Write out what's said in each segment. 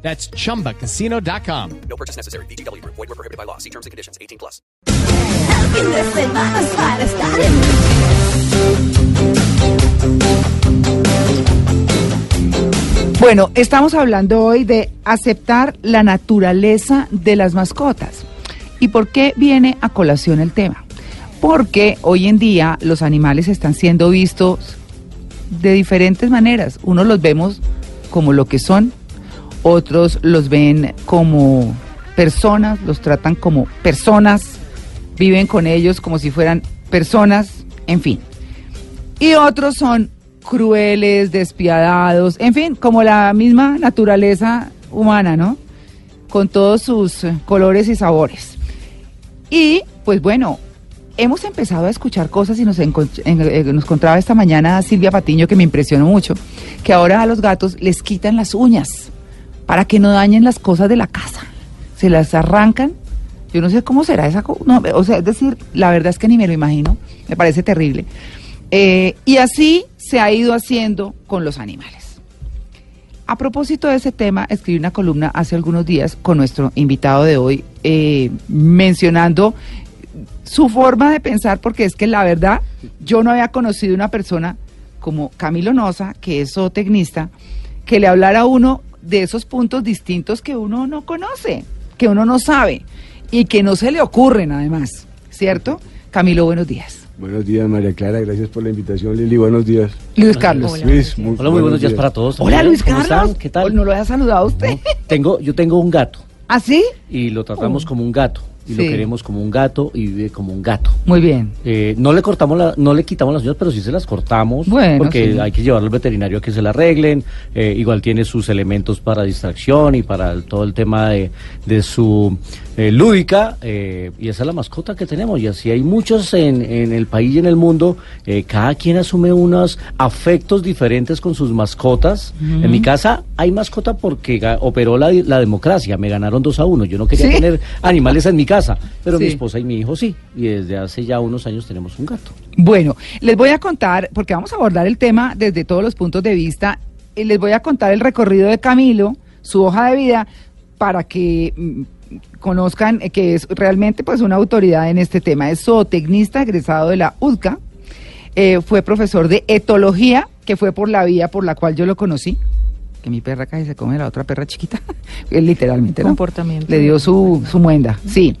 That's chumbacasino.com. No purchase necessary. BGW. Void were prohibited by law. See terms and conditions. 18 plus. El fin de semana es para estar en Bueno, estamos hablando hoy de aceptar la naturaleza de las mascotas. ¿Y por qué viene a colación el tema? Porque hoy en día los animales están siendo vistos de diferentes maneras. Unos los vemos como lo que son, otros los ven como personas, los tratan como personas, viven con ellos como si fueran personas, en fin. Y otros son crueles, despiadados, en fin, como la misma naturaleza humana, ¿no? Con todos sus colores y sabores. Y, pues bueno, hemos empezado a escuchar cosas y nos, en- eh, nos esta mañana Silvia Patiño que me impresionó mucho, que ahora a los gatos les quitan las uñas para que no dañen las cosas de la casa. Se las arrancan. Yo no sé cómo será esa cosa. No, o sea, es decir, la verdad es que ni me lo imagino. Me parece terrible. Eh, y así se ha ido haciendo con los animales. A propósito de ese tema, escribí una columna hace algunos días con nuestro invitado de hoy, eh, mencionando su forma de pensar, porque es que la verdad, yo no había conocido una persona como Camilo Noza, que es zootecnista, que le hablara a uno de esos puntos distintos que uno no conoce, que uno no sabe y que no se le ocurren además, ¿cierto? Camilo, buenos días. Buenos días, María Clara. Gracias por la invitación, Lili. Buenos días. Luis Carlos. Luis, muy, Hola, muy buenos días para todos. Hola. Luis ¿Cómo Carlos. están? ¿Qué tal? ¿No lo había saludado a usted? No, tengo, yo tengo un gato ¿Ah, sí? y lo tratamos como un gato y lo queremos como un gato y vive como un gato. Muy bien. Eh, no le cortamos la, no le quitamos las uñas, pero sí se las cortamos Bueno, porque sí. hay que llevarlo al veterinario a que se la arreglen. Eh, igual tiene sus elementos para distracción y para el- todo el tema de, de su eh, lúdica eh, y esa es la mascota que tenemos y así hay muchos en, en el país y en el mundo. Eh, cada quien asume unos afectos diferentes con sus mascotas. En mi casa hay mascota porque operó la, la democracia, me ganaron dos a uno. Yo no quería ¿Sí? tener animales en mi casa, pero mi esposa y mi hijo sí y desde hace ya unos años tenemos un gato. Bueno, les voy a contar, porque vamos a abordar el tema desde todos los puntos de vista, y les voy a contar el recorrido de Camilo, su hoja de vida, para que mm, conozcan que es realmente pues una autoridad en este tema. Es zootecnista egresado de la UDCA, eh, fue profesor de etología, que fue por la vía por la cual yo lo conocí, que mi perra casi se come a la otra perra chiquita, literalmente, ¿no? Comportamiento. Le dio su, su muenda, sí.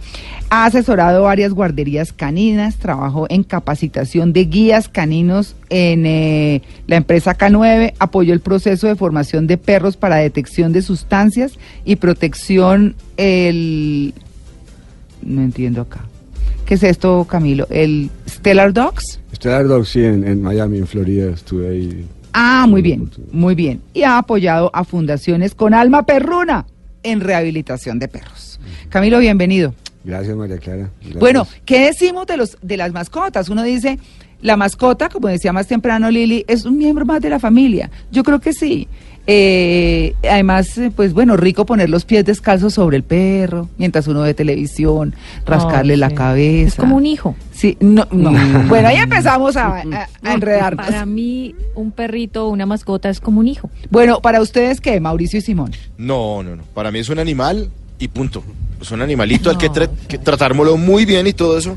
Ha asesorado varias guarderías caninas, trabajó en capacitación de guías caninos en eh, la empresa K9, apoyó el proceso de formación de perros para detección de sustancias y protección el... No entiendo acá. ¿Qué es esto, Camilo? ¿El Stellar Dogs? Stellar Dog, sí, en, en Miami, en Florida. Estuve ahí. Ah, muy bien, muy bien. Y ha apoyado a fundaciones con alma perruna en rehabilitación de perros. Camilo, bienvenido. Gracias, María Clara. Gracias. Bueno, ¿qué decimos de los de las mascotas? Uno dice, la mascota, como decía más temprano Lili, es un miembro más de la familia. Yo creo que sí. Eh, además, eh, pues bueno, rico poner los pies descalzos sobre el perro mientras uno ve televisión, rascarle la cabeza. Es como un hijo. Sí, no, no. bueno, ahí empezamos a, a- a enredarnos. Para mí, un perrito o una mascota es como un hijo. Bueno, para ustedes, ¿qué? Mauricio y Simón. No, no, no. Para mí es un animal y punto. Es un animalito al que, tra- que tratármelo muy bien y todo eso.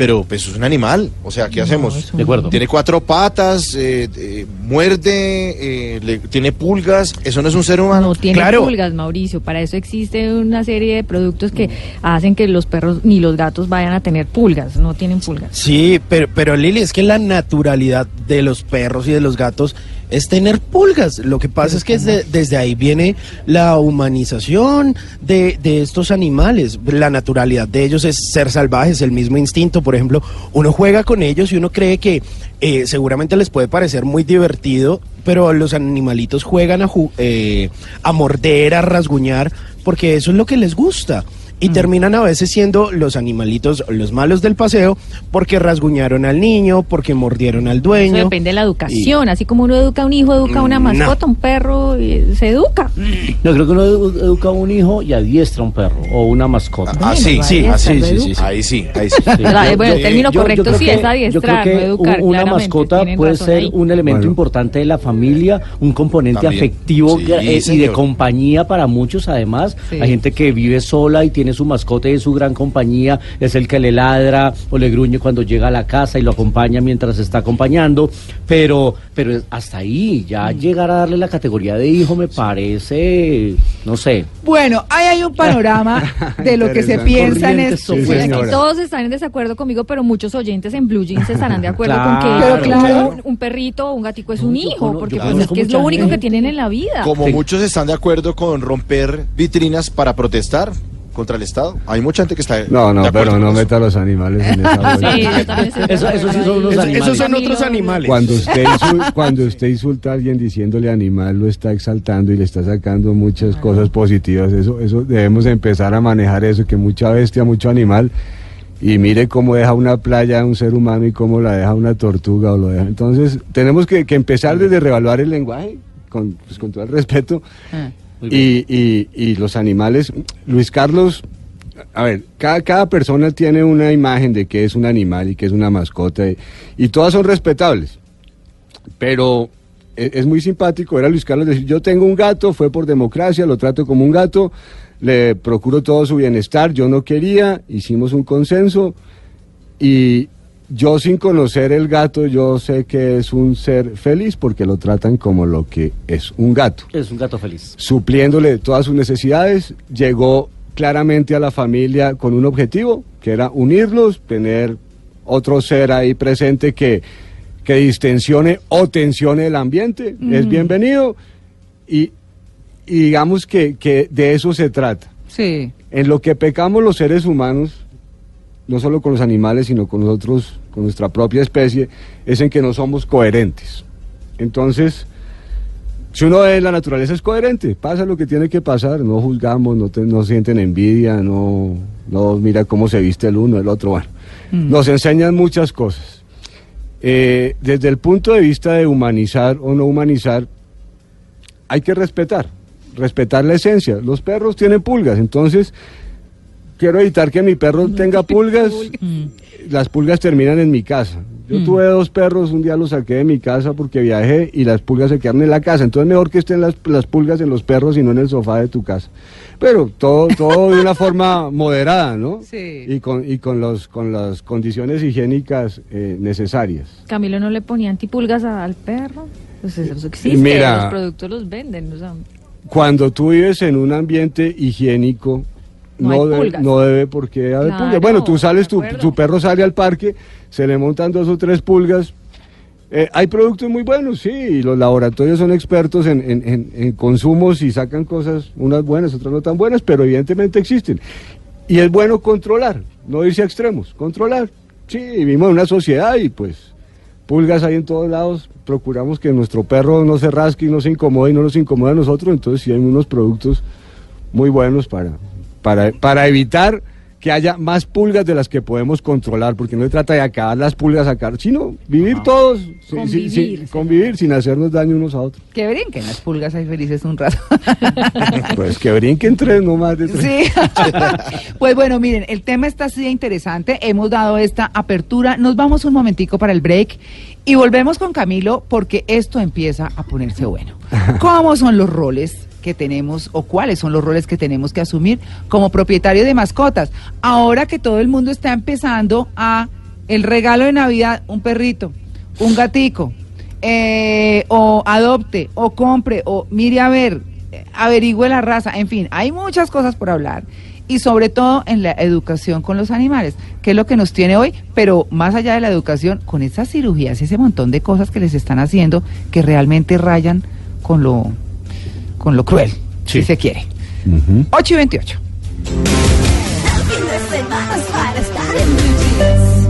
Pero pues es un animal. O sea, ¿qué No, hacemos? De acuerdo. Tiene cuatro patas, eh, eh, muerde, eh, le- tiene pulgas. Eso no es un ser humano. No tiene claro. pulgas, Mauricio. Para eso existe una serie de productos que hacen que los perros ni los gatos vayan a tener pulgas. No tienen pulgas. Sí, pero, pero Lili, es que la naturalidad de los perros y de los gatos es tener pulgas. Lo que pasa es que desde, desde ahí viene la humanización de, de estos animales. La naturalidad de ellos es ser salvajes, el mismo instinto. Por ejemplo, uno juega con ellos y uno cree que eh, seguramente les puede parecer muy divertido, pero los animalitos juegan a, ju- eh, a morder, a rasguñar, porque eso es lo que les gusta. Y terminan a veces siendo los animalitos los malos del paseo porque rasguñaron al niño, porque mordieron al Eso dueño. depende de la educación. Así como uno educa a un hijo, educa a una no. mascota, un perro, y se educa. Yo creo que uno edu- educa a un hijo y adiestra a un perro o una mascota. Ah, sí, Bueno, sí, sí. Ahí sí, ahí sí. Yo- bueno, el término yo- correcto yo sí que- es adiestrar, yo creo no que educar, un- Una mascota puede ser ahí. un elemento Bueno. importante de la familia, un componente También. afectivo eh, y de compañía para muchos además. Sí. Hay gente que vive sola y tiene su mascota y es su gran compañía, es el que le ladra o le gruñe cuando llega a la casa y lo acompaña mientras está acompañando, pero pero hasta ahí, ya llegar a darle la categoría de hijo me parece, no sé, Bueno, ahí hay un panorama de lo que se piensa en esto. Sí, Pues aquí todos están en desacuerdo conmigo, pero muchos oyentes en Blue Jeans estarán de acuerdo Claro. con que Pero claro. un, un perrito o un gatico es No, un hijo, porque pues es conozco que es lo único que tienen en la vida. Como Sí. muchos están de acuerdo con romper vitrinas para protestar contra el Estado, hay mucha gente que está No, no, pero no eso. meta a los animales en esa bolsa. Sí, Eso- eso sí son unos Eso- animales. esos son otros animales. Cuando usted, insul- cuando usted insulta a alguien diciéndole animal, lo está exaltando y le está sacando muchas cosas positivas. Eso, eso debemos empezar a manejar eso, que mucha bestia, mucho animal. Y mire cómo deja una playa a un ser humano y cómo la deja una tortuga o lo deja. Entonces, tenemos que, que empezar desde revaluar el lenguaje, con, pues, con todo el respeto. Ah. Y, y, y los animales, Luis Carlos, a ver, cada, cada persona tiene una imagen de que es un animal y que es una mascota y, y todas son respetables. Pero e- es, muy simpático ver a Luis Carlos decir, yo tengo un gato, fue por democracia, lo trato como un gato, le procuro todo su bienestar, yo no quería, hicimos un consenso y yo sin conocer el gato, yo sé que es un ser feliz porque lo tratan como lo que es un gato es un gato feliz. supliéndole todas sus necesidades, llegó claramente a la familia con un objetivo, que era unirlos, tener otro ser ahí presente que, que distensione o tensione el ambiente, es bienvenido y, y digamos que, que de eso se trata. Sí. En lo que pecamos los seres humanos, no solo con los animales, sino con nosotros, con nuestra propia especie, es en que no somos coherentes. Entonces, si uno ve la naturaleza es coherente, pasa lo que tiene que pasar, no juzgamos, no, te- no sienten envidia, no, no mira cómo se viste el uno, el otro, bueno, nos enseñan muchas cosas. Eh, desde el punto de vista de humanizar o no humanizar, hay que respetar, respetar la esencia. Los perros tienen pulgas, entonces quiero evitar que mi perro tenga pulgas. Las pulgas terminan en mi casa. Yo tuve dos perros, un día los saqué de mi casa porque viajé y las pulgas se quedaron en la casa. Entonces mejor que estén las, las pulgas en los perros y no en el sofá de tu casa. Pero todo, todo de una forma moderada, ¿no? Sí. Y con, y con, los, con las condiciones higiénicas eh, necesarias. Camilo no le ponía antipulgas a- al perro. Pues eso existe, Mira. los productos los venden. o sea, Cuando tú vives en un ambiente higiénico, No no, hay debe, pulgas. no debe por qué haber Claro, pulgas. Bueno, tú sales, tu perro sale al parque, se le montan dos o tres pulgas. Eh, hay productos muy buenos, sí, y los laboratorios son expertos en, en- en- en consumos y sacan cosas, unas buenas, otras no tan buenas, pero evidentemente existen. Y es bueno controlar, no irse a extremos, controlar. Sí, vivimos en una sociedad y pues pulgas hay en todos lados, procuramos que nuestro perro no se rasque y no se incomode y no nos incomode a nosotros, entonces sí hay unos productos muy buenos para, para, para evitar que haya más pulgas de las que podemos controlar, porque no se trata de acabar las pulgas, sacar, sino vivir todos, Convivir, sí. convivir sin hacernos daño unos a otros. Que brinquen las pulgas ahí felices un rato. Pues que brinquen tres, no más de tres. Sí. pues bueno, miren, el tema está así de interesante. Hemos dado esta apertura. Nos vamos un momentico para el break y volvemos con Camilo porque esto empieza a ponerse bueno. ¿Cómo son los roles que tenemos o cuáles son los roles que tenemos que asumir como propietario de mascotas? Ahora que todo el mundo está empezando a el regalo de Navidad, un perrito, un gatico, eh, o adopte, o compre, o mire a ver, eh, averigüe la raza, en fin, hay muchas cosas por hablar. Y sobre todo en la educación con los animales, que es lo que nos tiene hoy, pero más allá de la educación, con esas cirugías, ese montón de cosas que les están haciendo que realmente rayan con lo, con lo cruel, si se quiere. Ujú. 8 y 28. El fin de semana es para estar en Blue Jeans.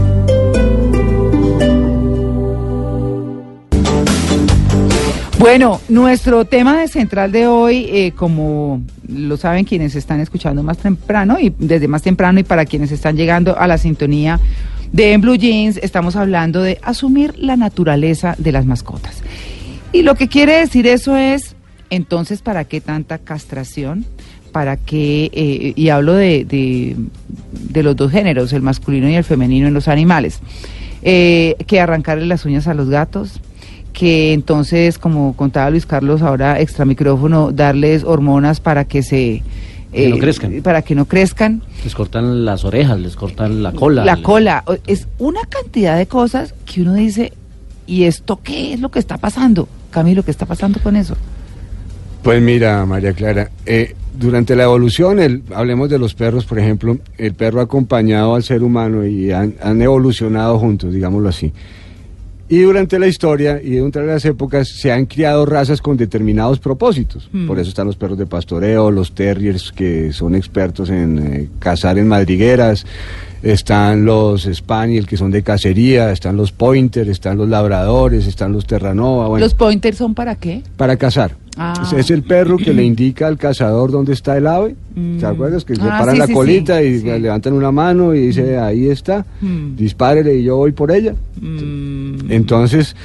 Bueno, nuestro tema de central de hoy, eh, como lo saben quienes están escuchando más temprano y desde más temprano y para quienes están llegando a la sintonía de En Blue Jeans, estamos hablando de asumir la naturaleza de las mascotas. Y lo que quiere decir eso es, entonces, ¿para qué tanta castración? ¿Para qué? eh, y hablo de, de, de los dos géneros, el masculino y el femenino en los animales. Eh, que arrancarle las uñas a los gatos, que entonces, como contaba Luis Carlos ahora extra micrófono, darles hormonas para que se Que no crezcan. para que no crezcan, Les cortan las orejas, les cortan la cola. la les- cola, es una cantidad de cosas que uno dice, ¿y esto qué es lo que está pasando? Camilo, ¿qué está pasando con eso? Pues mira, María Clara, eh, durante la evolución, el- hablemos de los perros, por ejemplo, el perro ha acompañado al ser humano y han, han evolucionado juntos, digámoslo así. Y durante la historia y durante las épocas se han criado razas con determinados propósitos. Mm. Por eso están los perros de pastoreo, los terriers que son expertos en eh, cazar en madrigueras, están los spaniel que son de cacería, están los pointer, están los labradores, están los terranova. Bueno, ¿Los pointers son para qué? para cazar. Ah. Es- el perro que le indica al cazador dónde está el ave. Mm. ¿Te acuerdas? Que Ah, paran sí, la sí, colita sí, y levantan una mano y dice, ahí está, Mm. dispárele y yo voy por ella. Mm, Entonces,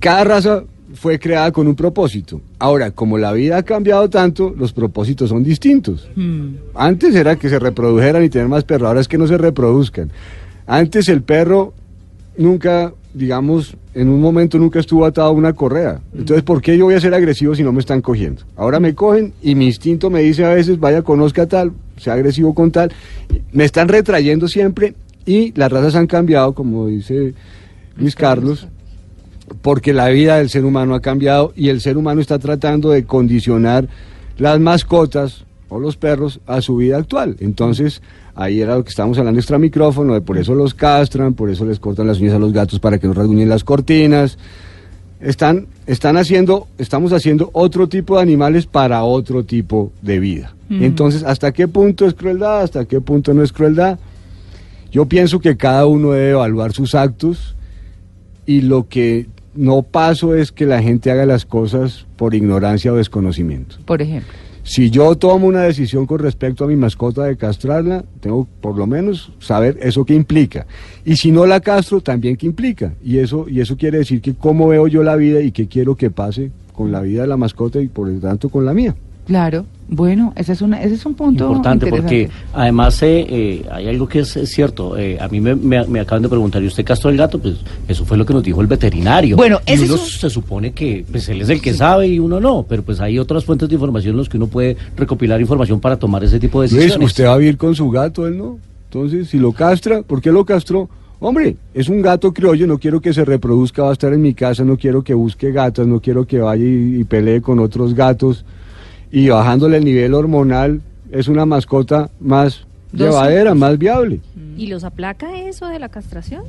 cada raza fue creada con un propósito. Ahora, como la vida ha cambiado tanto, los propósitos son distintos. mm, Antes era que se reprodujeran y tener más perros, ahora es que no se reproduzcan. Antes el perro nunca, digamos, en un momento nunca estuvo atado a una correa. Entonces, ¿por qué yo voy a ser agresivo si no me están cogiendo? Ahora me cogen y mi instinto me dice a veces, vaya, conozca tal, sea agresivo con tal. Me están retrayendo siempre y las razas han cambiado, como dice Luis Carlos, porque la vida del ser humano ha cambiado y el ser humano está tratando de condicionar las mascotas o los perros a su vida actual. Entonces, ahí era lo que estábamos hablando extra micrófono, de por eso los castran, por eso les cortan las uñas a los gatos para que no rasguñen las cortinas. Están, están haciendo, estamos haciendo otro tipo de animales para otro tipo de vida. Entonces, ¿hasta qué punto es crueldad? ¿Hasta qué punto no es crueldad? Yo pienso que cada uno debe evaluar sus actos y lo que no paso es que la gente haga las cosas por ignorancia o desconocimiento. por ejemplo. Si yo tomo una decisión con respecto a mi mascota de castrarla, tengo por lo menos saber eso que implica. Y si no la castro, también qué implica. Y eso, y eso quiere decir que cómo veo yo la vida y qué quiero que pase con la vida de la mascota y por lo tanto con la mía. Claro, bueno, ese es, una, ese es un punto Importante porque además eh, eh, hay algo que es, es cierto. eh, a mí me, me- me acaban de preguntar, ¿y usted castró el gato? Pues eso fue lo que nos dijo el veterinario. Bueno, y ese es uno un- se supone que pues, él es el que sabe y uno no. Pero pues hay otras fuentes de información en las que uno puede recopilar información para tomar ese tipo de decisiones. Luis, usted va a vivir con su gato, él no. Entonces, si lo castra, ¿por qué lo castró? Hombre, es un gato criollo, no quiero que se reproduzca, va a estar en mi casa, no quiero que busque gatas, no quiero que vaya y, y pelee con otros gatos. Y bajándole el nivel hormonal, es una mascota más llevadera, más viable. ¿Y los aplaca eso de la castración?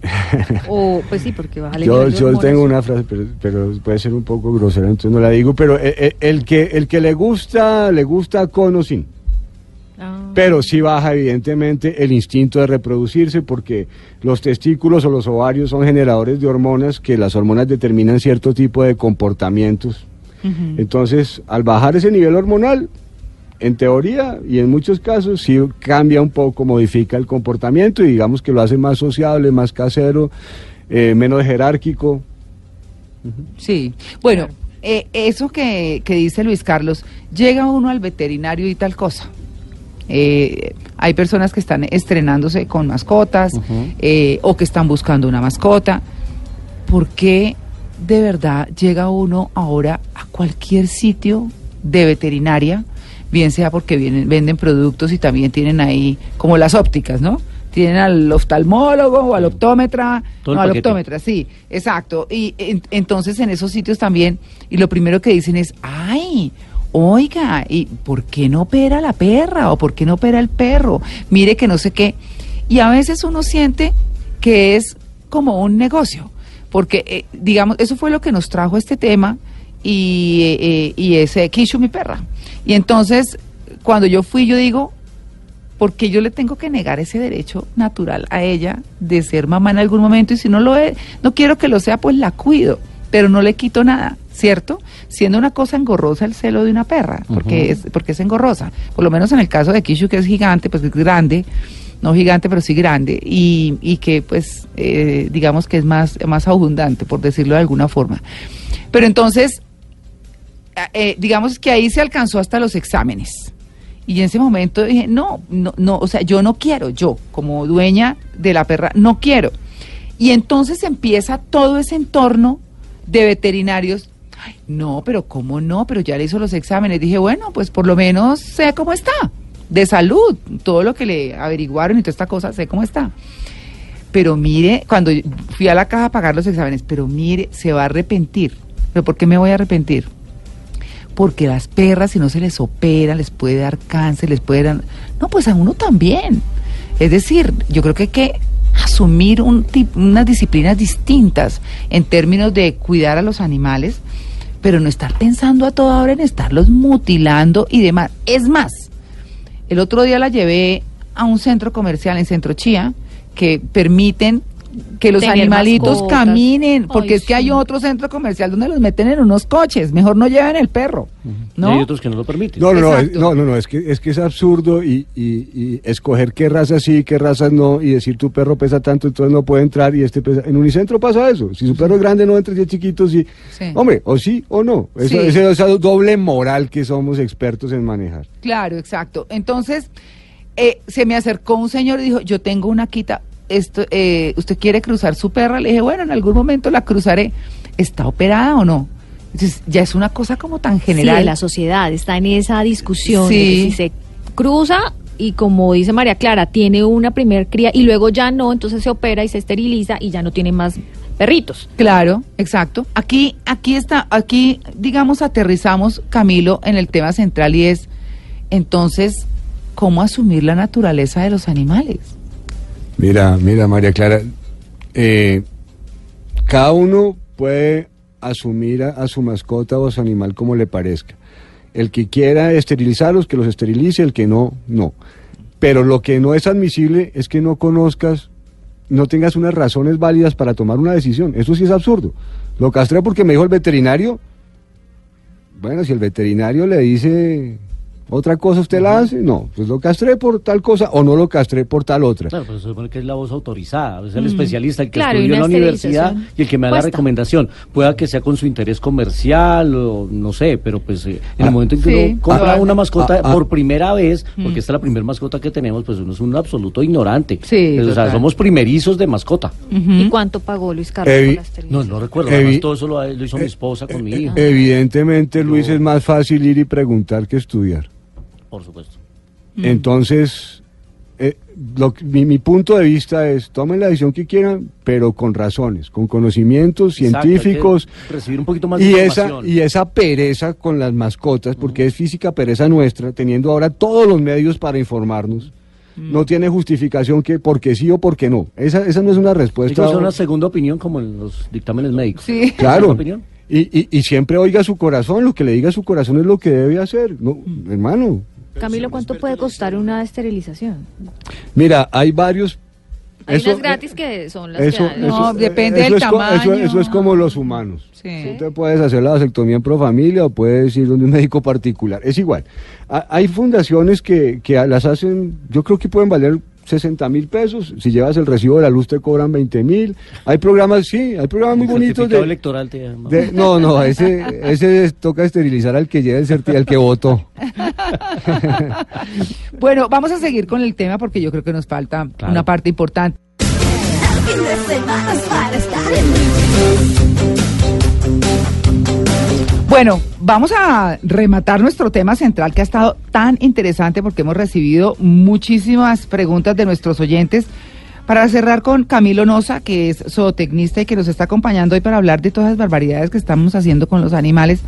o, pues sí, porque baja el Yo, nivel yo hormonas. tengo una frase, pero, pero puede ser un poco grosera, entonces no la digo, pero eh, eh, el, que, el que le gusta, le gusta con o sin. Ah. Pero sí baja evidentemente el instinto de reproducirse porque los testículos o los ovarios son generadores de hormonas que las hormonas determinan cierto tipo de comportamientos. Entonces, al bajar ese nivel hormonal, en teoría y en muchos casos sí cambia un poco, modifica el comportamiento y digamos que lo hace más sociable, más casero, eh, menos jerárquico. Sí, bueno, eh, eso que, que dice Luis Carlos, llega uno al veterinario y tal cosa. Eh, hay personas que están estrenándose con mascotas o que están buscando una mascota. ¿Por qué de verdad llega uno ahora a cualquier sitio de veterinaria? Bien sea porque vienen, venden productos y también tienen ahí como las ópticas, ¿no? Tienen al oftalmólogo o al optómetra. Todo no, al paquete. optómetra, sí, exacto. Y en- entonces en esos sitios también, y lo primero que dicen es, ay, oiga, ¿y por qué no opera la perra? ¿O por qué no opera el perro? Mire que no sé qué. Y a veces uno siente que es como un negocio, porque, eh, digamos, eso fue lo que nos trajo este tema y, eh, eh, y ese Kishu, mi perra. Y entonces, cuando yo fui, yo digo, ¿por qué yo le tengo que negar ese derecho natural a ella de ser mamá en algún momento? Y si no lo es, no quiero que lo sea, pues la cuido. pero no le quito nada, ¿cierto? Siendo una cosa engorrosa el celo de una perra, porque, es, porque es engorrosa. Por lo menos en el caso de Kishu, que es gigante, pues es grande, no gigante, pero sí grande, y, y que pues eh, digamos que es más, más abundante, por decirlo de alguna forma. Pero entonces, eh, digamos que ahí se alcanzó hasta los exámenes. Y en ese momento dije, no, no, no, o sea, yo no quiero, yo como dueña de la perra, no quiero. Y entonces empieza todo ese entorno de veterinarios. Ay, no, pero ¿cómo no? Pero ya le hizo los exámenes. Dije, bueno, pues por lo menos sé cómo está, de salud, todo lo que le averiguaron y toda esta cosa, sé cómo está. Pero mire, cuando fui a la caja a pagar los exámenes, pero mire, se va a arrepentir. ¿Pero por qué me voy a arrepentir? Porque las perras, si no se les opera, les puede dar cáncer, les puede dar... No, pues a uno también. Es decir, yo creo que hay que asumir un tip- unas disciplinas distintas en términos de cuidar a los animales, pero no estar pensando a toda hora en estarlos mutilando y demás. Es más, el otro día la llevé a un centro comercial en Centro Chía que permiten que los animalitos mascotas. caminen, porque Ay, es que hay otro centro comercial donde los meten en unos coches, mejor no lleven el perro, Y ¿no? hay otros que no lo permiten. No, no, no, es, no, no, no, es que es que es absurdo y, y- y escoger qué razas sí, qué razas no y decir tu perro pesa tanto, entonces no puede entrar y este pesa. En Unicentro pasa eso. Si su perro es grande no entra si es chiquito, sí. Sí. Hombre, o sí o no. Eso, Sí. esa doble moral que somos expertos en manejar. Claro, exacto. Entonces, eh, se me acercó un señor y dijo, yo tengo una quita, esto, eh, ¿usted quiere cruzar su perra? Le dije, bueno, en algún momento la cruzaré. ¿Está operada o no? Entonces, ya es una cosa como tan Sí, general. de la sociedad está en esa discusión de Sí. que si se cruza y como dice María Clara, tiene una primer cría y luego ya no, entonces se opera y se esteriliza y ya no tiene más perritos. Claro, exacto. Aquí, aquí está, aquí, digamos, aterrizamos, Camilo, en el tema central y es, entonces, ¿cómo asumir la naturaleza de los animales? Mira, mira, María Clara, eh, cada uno puede asumir a, a su mascota o a su animal como le parezca. El que quiera esterilizarlos, que los esterilice, el que no, no. Pero lo que no es admisible es que no conozcas, no tengas unas razones válidas para tomar una decisión. Eso sí es absurdo. Lo castré porque me dijo el veterinario. Bueno, si el veterinario le dice otra cosa, ¿usted la hace? No, pues lo castré por tal cosa o no lo castré por tal otra. Claro, pero se supone que es la voz autorizada, es el especialista, el que Claro, estudió en la universidad y el que me da la recomendación. Pueda que sea con su interés comercial o no sé, pero pues eh, en el Ah. momento en que Sí, uno compra probable. una mascota Ah, ah. por primera vez, porque esta es la primera mascota que tenemos, pues uno es un absoluto ignorante. Sí, Pues, o sea, somos primerizos de mascota. ¿Y cuánto pagó Luis Carlos Evi- por la No, no recuerdo, Evi- además todo eso lo, lo hizo mi esposa con mi hijo, Evidentemente, Luis, es más fácil ir y preguntar que estudiar. Por supuesto. Entonces, eh, lo mi, mi punto de vista es, tomen la decisión que quieran, pero con razones, con conocimientos Exacto, científicos. recibir un poquito más de Y esa, información. y esa pereza con las mascotas, porque es física pereza nuestra, teniendo ahora todos los medios para informarnos, no tiene justificación que porque sí o porque no. Esa, esa no es una respuesta. hacer una segunda opinión como en los dictámenes médicos. Sí. Claro. ¿Segunda opinión? Y, y, y siempre oiga su corazón, lo que le diga su corazón es lo que debe hacer. No, hermano, Camilo, ¿cuánto puede costar una esterilización? mira, hay varios... Hay eso- unas gratis que son las Eso, que. No, eso- depende eso del es co- eso- tamaño. Eso, es como los humanos. Sí. Tú te puedes hacer la vasectomía en pro familia o puedes ir donde un médico particular. Es igual. Ha- hay fundaciones que, que las hacen, yo creo que pueden valer 60 mil pesos. Si llevas el recibo de la luz te cobran 20 mil. Hay programas, sí, hay programas muy bonitos de, electoral te llama. de- no, no, ese, ese es- toca esterilizar al que lleve el certi- al que votó. Bueno, vamos a seguir con el tema porque yo creo que nos falta Claro. una parte importante. El fin de semana es para estar en Bueno, vamos a rematar nuestro tema central que ha estado tan interesante porque hemos recibido muchísimas preguntas de nuestros oyentes. Para cerrar con Camilo Noza, que es zootecnista y que nos está acompañando hoy para hablar de todas las barbaridades que estamos haciendo con los animales,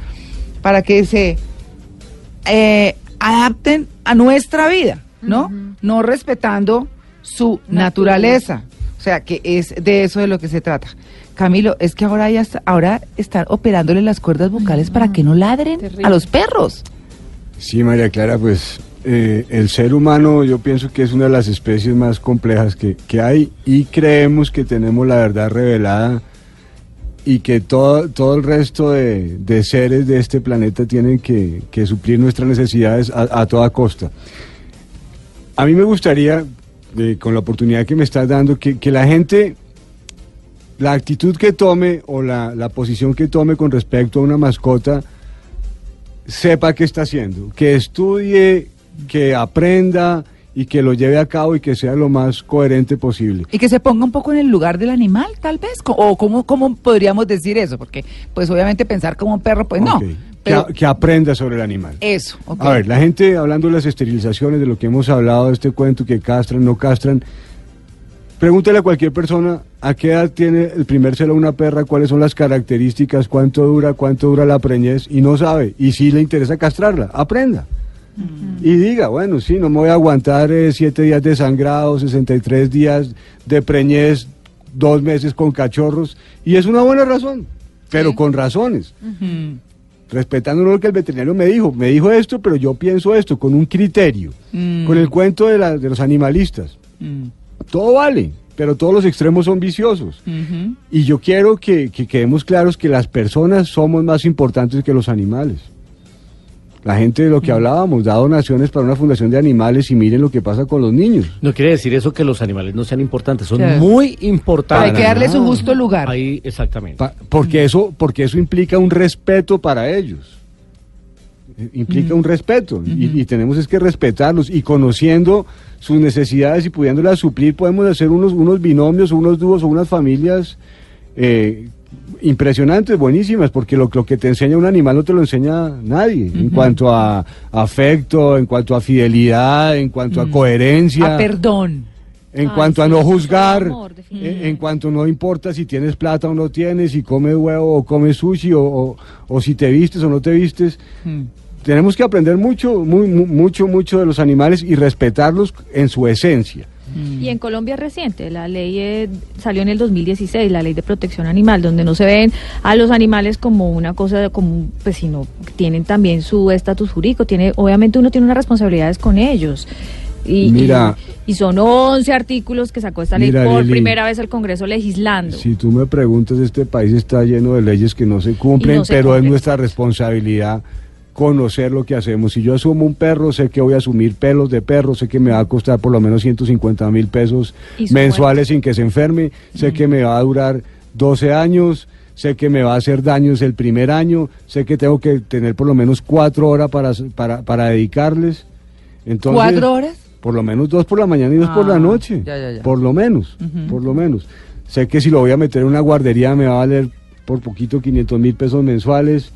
para que se eh, adapten a nuestra vida, ¿no? No respetando su naturaleza. O sea, que es de eso de lo que se trata. Camilo, es que ahora ya está- ahora están operándole las cuerdas vocales para que no ladren Terrible. a los perros. Sí, María Clara, pues eh, el ser humano yo pienso que es una de las especies más complejas que, que hay y creemos que tenemos la verdad revelada y que todo, todo el resto de, de seres de este planeta tienen que, que suplir nuestras necesidades a, a toda costa. A mí me gustaría, eh, con la oportunidad que me estás dando, que, que la gente, la actitud que tome o la, la posición que tome con respecto a una mascota, sepa qué está haciendo, que estudie, que aprenda y que lo lleve a cabo y que sea lo más coherente posible. Y que se ponga un poco en el lugar del animal, tal vez. O cómo, cómo podríamos decir eso, porque pues obviamente pensar como un perro, pues no. Pero que, aprenda sobre el animal. eso, ok. A ver, la gente hablando de las esterilizaciones, de lo que hemos hablado de este cuento, que castran, no castran, pregúntale a cualquier persona a qué edad tiene el primer celo una perra, cuáles son las características, cuánto dura, cuánto dura la preñez, y no sabe. Y si le interesa castrarla, aprenda. Y diga, bueno, sí, no me voy a aguantar eh, siete días de sangrado, 63 días de preñez, dos meses con cachorros, y es una buena razón, pero con razones respetando lo que el veterinario me dijo. Me dijo esto, pero yo pienso esto, con un criterio, Mm. con el cuento de, la- de los animalistas. Todo vale, pero todos los extremos son viciosos. Y yo quiero que, que quedemos claros que las personas somos más importantes que los animales. La gente de lo que hablábamos, da donaciones para una fundación de animales y miren lo que pasa con los niños. No quiere decir eso que los animales no sean importantes, son Claro. muy importantes. Hay que darle su justo lugar. Ahí, exactamente. Pa- porque, eso, porque eso implica un respeto para ellos. Eh, Implica un respeto y, y tenemos es que respetarlos y conociendo sus necesidades y pudiéndolas suplir podemos hacer unos, unos binomios o unos dúos o unas familias eh, impresionantes, buenísimas, porque lo, lo que te enseña un animal no te lo enseña nadie en cuanto a afecto, en cuanto a fidelidad, en cuanto a coherencia. A perdón. En Ay, cuanto a no juzgar, amor, en, en cuanto no importa si tienes plata o no tienes, si comes huevo o comes sushi o, o- o si te vistes o no te vistes. Mm. Tenemos que aprender mucho, muy, mucho, mucho de los animales y respetarlos en su esencia. Y en Colombia es reciente, la ley eh, salió en el 2016, la ley de protección animal, donde no se ven a los animales como una cosa, como, pues sino que tienen también su estatus jurídico, tiene, obviamente uno tiene unas responsabilidades con ellos. Y, Mira. y, y son 11 artículos que sacó esta ley Mira, por Lili. primera vez el Congreso legislando. Si tú me preguntas, este país está lleno de leyes que no se cumplen, Y no se pero es nuestra responsabilidad conocer lo que hacemos. Si yo asumo un perro, sé que voy a asumir pelos de perro, sé que me va a costar por lo menos 150 mil pesos mensuales sin que se enferme, sé que me va a durar 12 años, sé que me va a hacer daños el primer año, sé que tengo que tener por lo menos cuatro horas para, para, para dedicarles. Entonces, ¿Cuatro horas? por lo menos dos por la mañana y dos por la Ah, noche. ya, ya, ya. Por lo menos, por lo menos. Sé que si lo voy a meter en una guardería me va a valer por poquito 500 mil pesos mensuales.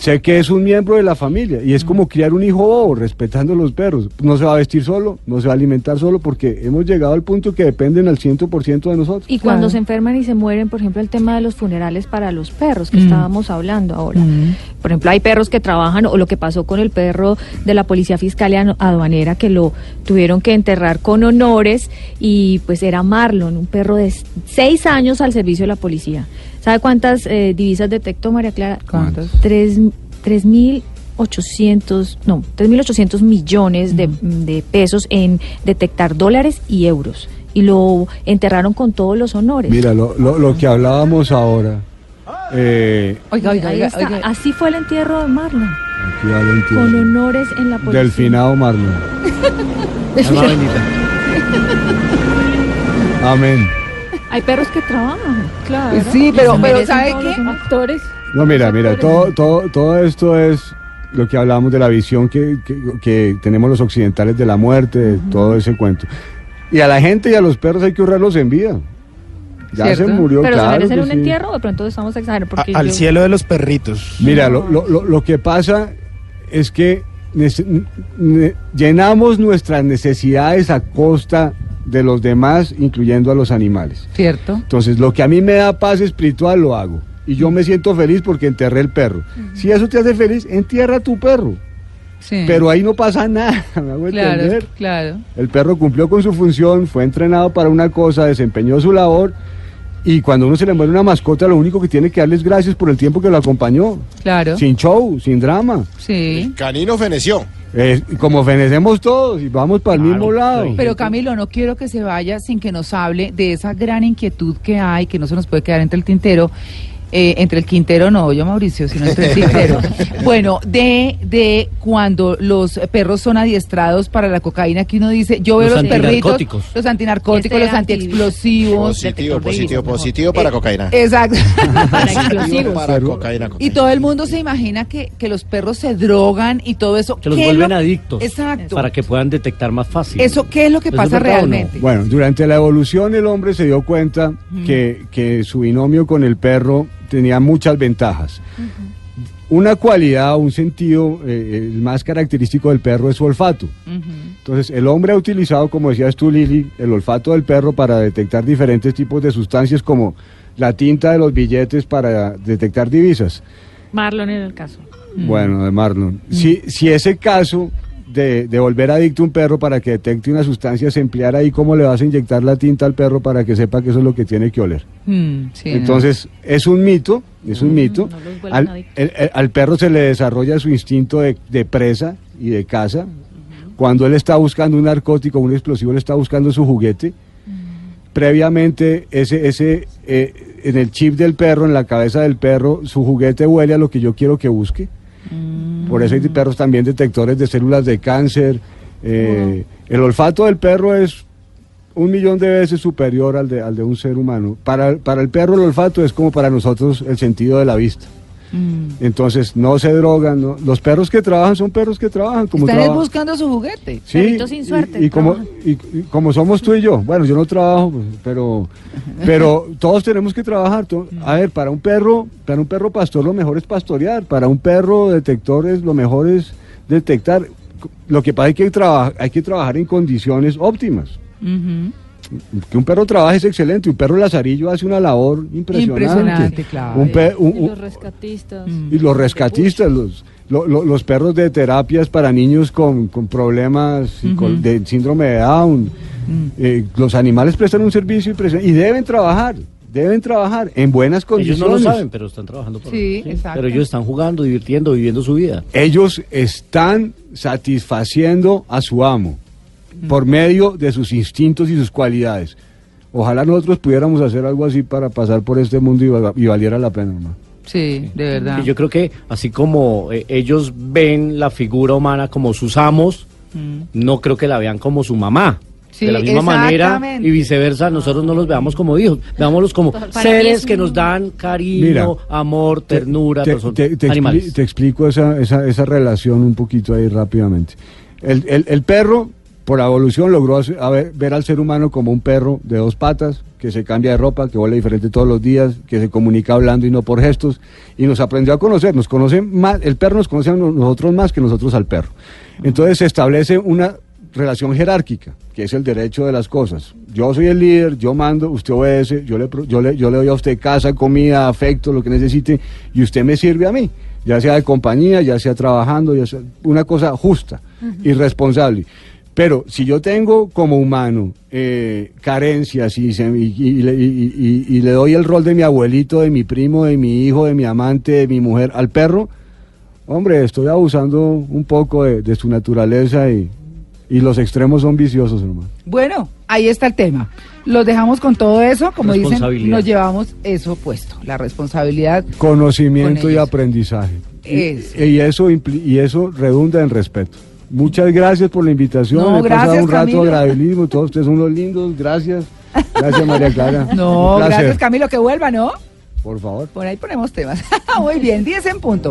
Sé que es un miembro de la familia y es como criar un hijo bobo, respetando los perros. No se va a vestir solo, no se va a alimentar solo, porque hemos llegado al punto que dependen al 100% de nosotros. Y cuando Claro. se enferman y se mueren, por ejemplo, el tema de los funerales para los perros que Mm. estábamos hablando ahora. Mm. Por ejemplo, hay perros que trabajan, o lo que pasó con el perro de la Policía Fiscal y Aduanera, que lo tuvieron que enterrar con honores, y pues era Marlon, un perro de seis años al servicio de la policía. ¿Sabe cuántas eh, divisas detectó María Clara? ¿Cuántas? Tres, tres mil ochocientos, no, tres mil ochocientos millones de, de pesos en detectar dólares y euros. Y lo enterraron con todos los honores. Mira, lo, lo, lo que hablábamos ahora. eh, Oiga, oiga, oiga. Así fue el entierro de Marlon. Con honores en la policía. Del finado Marlon. Amén. Hay perros que trabajan, claro. Sí, pero- Se pero ¿sabe qué? Actores. No, mira, mira, todo, todo, todo esto es lo que hablamos de la visión que, que- que tenemos los occidentales de la muerte, de todo ese cuento. Y a la gente y a los perros hay que honrarlos en vida. Ya ¿Cierto? se murió, Pero se claro. merecen que un sí. entierro o de pronto estamos exagerando. A- al yo- cielo de los perritos. Mira, lo, lo- lo- lo que pasa es que llenamos nuestras necesidades a costa de los demás, incluyendo a los animales. ¿Cierto? Entonces, lo que a mí me da paz espiritual lo hago. Y yo me siento feliz porque enterré el perro. Si eso te hace feliz, entierra a tu perro. Sí. Pero ahí no pasa nada, me hago Claro, entender. claro. El perro cumplió con su función, fue entrenado para una cosa, desempeñó su labor. Y cuando uno se le muere una mascota, lo único que tiene que darle es gracias por el tiempo que lo acompañó. Claro. Sin show, sin drama. Sí. Canino feneció. Eh, como fenecemos todos y vamos para el Claro, mismo lado. Pero Camilo, no quiero que se vaya sin que nos hable de esa gran inquietud que hay, que no se nos puede quedar entre el tintero. Eh, entre el Quintero, no, yo Mauricio, sino entre el Tintero. bueno, de, de cuando los perros son adiestrados para la cocaína, que uno dice, yo veo Los los, perritos, antinarcóticos. los antinarcóticos, Este los antiexplosivos. Positivo, positivo, positivo para Eh, cocaína. Exacto. Para Positivo explosivos. para cocaína. Y todo el mundo se imagina que, que los perros se drogan y todo eso. Que los ¿Qué es vuelven lo- adictos. Exacto. Para que puedan detectar más fácil. Eso, ¿qué es lo que ¿Eso pasa no? realmente? Bueno, durante la evolución el hombre se dio cuenta que, que su binomio con el perro tenía muchas ventajas. Una cualidad, un sentido, eh, el más característico del perro es su olfato. Entonces, el hombre ha utilizado, como decías tú, Lili, el olfato del perro para detectar diferentes tipos de sustancias como la tinta de los billetes para detectar divisas. Marlon en el caso. Bueno, de Marlon. Si, si ese caso de, de volver adicto a un perro para que detecte una sustancia se empleara ahí, ¿cómo le vas a inyectar la tinta al perro para que sepa que eso es lo que tiene que oler? Mm, sí, no. Entonces, es un mito, es un mito. no los vuelven Al, el- el- al perro se le desarrolla su instinto de, de presa y de caza. Cuando él está buscando un narcótico, un explosivo, él está buscando su juguete. Previamente, ese, ese, eh, en el chip del perro, en la cabeza del perro, su juguete huele a lo que yo quiero que busque. Por eso hay perros también detectores de células de cáncer. Eh, El olfato del perro es un millón de veces superior al de, al de un ser humano. Para, para el perro el olfato es como para nosotros el sentido de la vista. Mm. Entonces no se drogan. no- Los perros que trabajan son perros que trabajan. Como Están buscando su juguete. Sí, Perritos sin suerte, Y, como, y, y como somos tú y yo, bueno, yo no trabajo, pero, pero todos tenemos que trabajar. to- A ver, para un perro, para un perro pastor lo mejor es pastorear, para un perro detector es lo mejor es detectar. Lo que pasa es que hay, traba- hay que trabajar en condiciones óptimas. Ujú. Que un perro trabaje es excelente, un perro lazarillo hace una labor impresionante. Impresionante, claro. Un pe- un- Y los rescatistas. Mm. y los rescatistas, los, lo- lo- los perros de terapias para niños con, con problemas de síndrome de Down. Mm. Eh, los animales prestan un servicio impresionante y deben trabajar, deben trabajar en buenas Ellos condiciones. no lo saben, pero están trabajando por Sí, exacto. Pero ellos están jugando, divirtiendo, viviendo su vida. Ellos están satisfaciendo a su amo por medio de sus instintos y sus cualidades. Ojalá nosotros pudiéramos hacer algo así para pasar por este mundo y, val- y valiera la pena. ¿no? Sí, de verdad. Y yo creo que así como eh, ellos ven la figura humana como sus amos, Mm. no creo que la vean como su mamá. Sí, de la misma manera y viceversa, nosotros no los veamos como hijos, veámoslos como Para seres es que nos dan cariño, Mira, amor, ternura, te, te- expli- animales. te explico esa, esa, esa relación un poquito ahí rápidamente. El, el- el perro, por evolución, logró hacer- a ver, ver al ser humano como un perro de dos patas, que se cambia de ropa, que huele diferente todos los días, que se comunica hablando y no por gestos, y nos aprendió a conocer. Nos conoce más, el perro nos conoce a no- nosotros más que nosotros al perro. Entonces se establece una relación jerárquica, que es el derecho de las cosas. Yo soy el líder, yo mando, usted obedece, yo le, yo le, yo le doy a usted casa, comida, afecto, lo que necesite, y usted me sirve a mí, ya sea de compañía, ya sea trabajando, ya sea una cosa justa y responsable. Pero si yo tengo como humano eh, carencias y, se- y- y le- y- y- y le doy el rol de mi abuelito, de mi primo, de mi hijo, de mi amante, de mi mujer al perro, hombre, estoy abusando un poco de, de su naturaleza y, y los extremos son viciosos, hermano. Bueno, ahí está el tema. Los dejamos con todo eso, como dicen, nos llevamos eso puesto, la responsabilidad. Conocimiento Con y aprendizaje. Y- Eso. Y, eso impli- y eso redunda en respeto. Muchas gracias por la invitación. No, He pasado un rato Camilo. agradabilísimo. Todos ustedes son los lindos. Gracias. Gracias, María Clara. No, gracias Camilo, que vuelva, ¿no? Por favor. Por ahí ponemos temas. Muy bien, 10 en punto.